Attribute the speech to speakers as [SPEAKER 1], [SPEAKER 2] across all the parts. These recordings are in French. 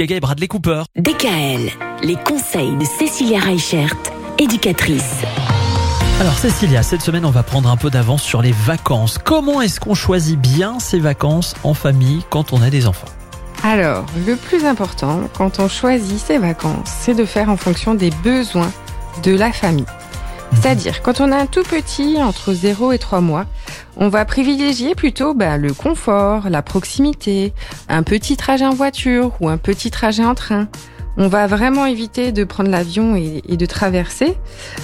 [SPEAKER 1] et Bradley Cooper.
[SPEAKER 2] DKL, les conseils de Cécilia Reichert, éducatrice.
[SPEAKER 1] Alors Cécilia, cette semaine on va prendre un peu d'avance sur les vacances. Comment est-ce qu'on choisit bien ses vacances en famille quand on a des enfants?
[SPEAKER 3] Alors, le plus important quand on choisit ses vacances, c'est de faire en fonction des besoins de la famille. C'est-à-dire, quand on a un tout petit, entre 0 et 3 mois, on va privilégier plutôt bah, le confort, la proximité, un petit trajet en voiture ou un petit trajet en train. On va vraiment éviter de prendre l'avion et, de traverser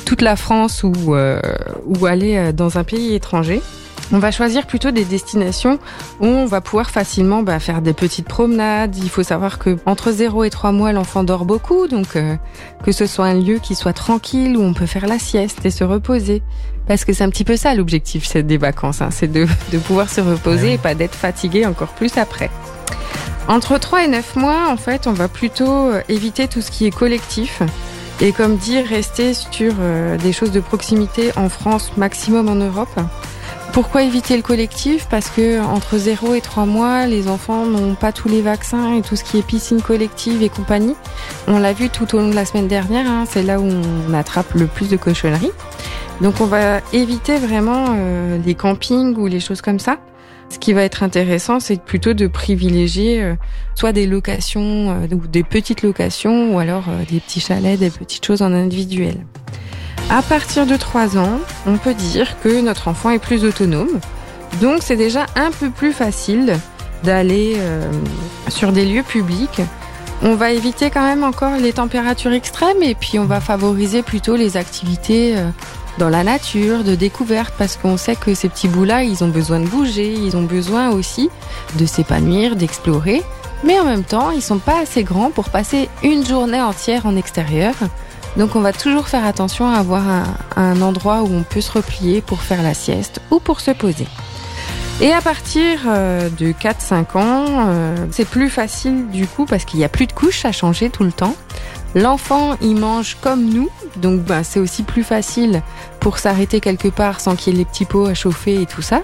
[SPEAKER 3] toute la France ou, euh, ou aller euh, dans un pays étranger. On va choisir plutôt des destinations où on va pouvoir facilement bah, faire des petites promenades. Il faut savoir que entre 0 et 3 mois, l'enfant dort beaucoup, donc euh, que ce soit un lieu qui soit tranquille où on peut faire la sieste et se reposer. Parce que c'est un petit peu ça l'objectif c'est des vacances, hein, c'est de, de pouvoir se reposer et pas d'être fatigué encore plus après. Entre 3 et 9 mois, en fait, on va plutôt euh, éviter tout ce qui est collectif. Et comme dire, rester sur euh, des choses de proximité en France, maximum en Europe. Pourquoi éviter le collectif? Parce que entre 0 et 3 mois, les enfants n'ont pas tous les vaccins et tout ce qui est piscine collective et compagnie. On l'a vu tout au long de la semaine dernière, hein, c'est là où on attrape le plus de cochonneries. Donc on va éviter vraiment euh, les campings ou les choses comme ça. Ce qui va être intéressant, c'est plutôt de privilégier euh, soit des locations euh, ou des petites locations ou alors des petits chalets, des petites choses en individuel. À partir de 3 ans, on peut dire que notre enfant est plus autonome. Donc c'est déjà un peu plus facile d'aller euh, sur des lieux publics. On va éviter quand même encore les températures extrêmes et puis on va favoriser plutôt les activités euh, dans la nature, de découverte, parce qu'on sait que ces petits bouts-là, ils ont besoin de bouger, ils ont besoin aussi de s'épanouir, d'explorer. Mais en même temps, ils sont pas assez grands pour passer une journée entière en extérieur. Donc on va toujours faire attention à avoir un, endroit où on peut se replier pour faire la sieste ou pour se poser. Et à partir euh, de 4-5 ans, euh, c'est plus facile du coup parce qu'il n'y a plus de couches à changer tout le temps. L'enfant, il mange comme nous, donc ben, c'est aussi plus facile pour s'arrêter quelque part sans qu'il y ait les petits pots à chauffer et tout ça.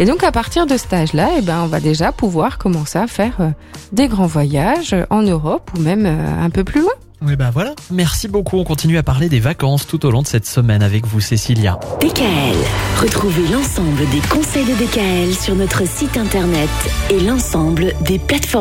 [SPEAKER 3] Et donc à partir de cet âge-là, eh ben, on va déjà pouvoir commencer à faire euh, des grands voyages en Europe ou même un peu plus loin.
[SPEAKER 1] Oui, ben voilà. Merci beaucoup. On continue à parler des vacances tout au long de cette semaine avec vous, Cécilia.
[SPEAKER 2] DKL. Retrouvez l'ensemble des conseils de DKL sur notre site internet et l'ensemble des plateformes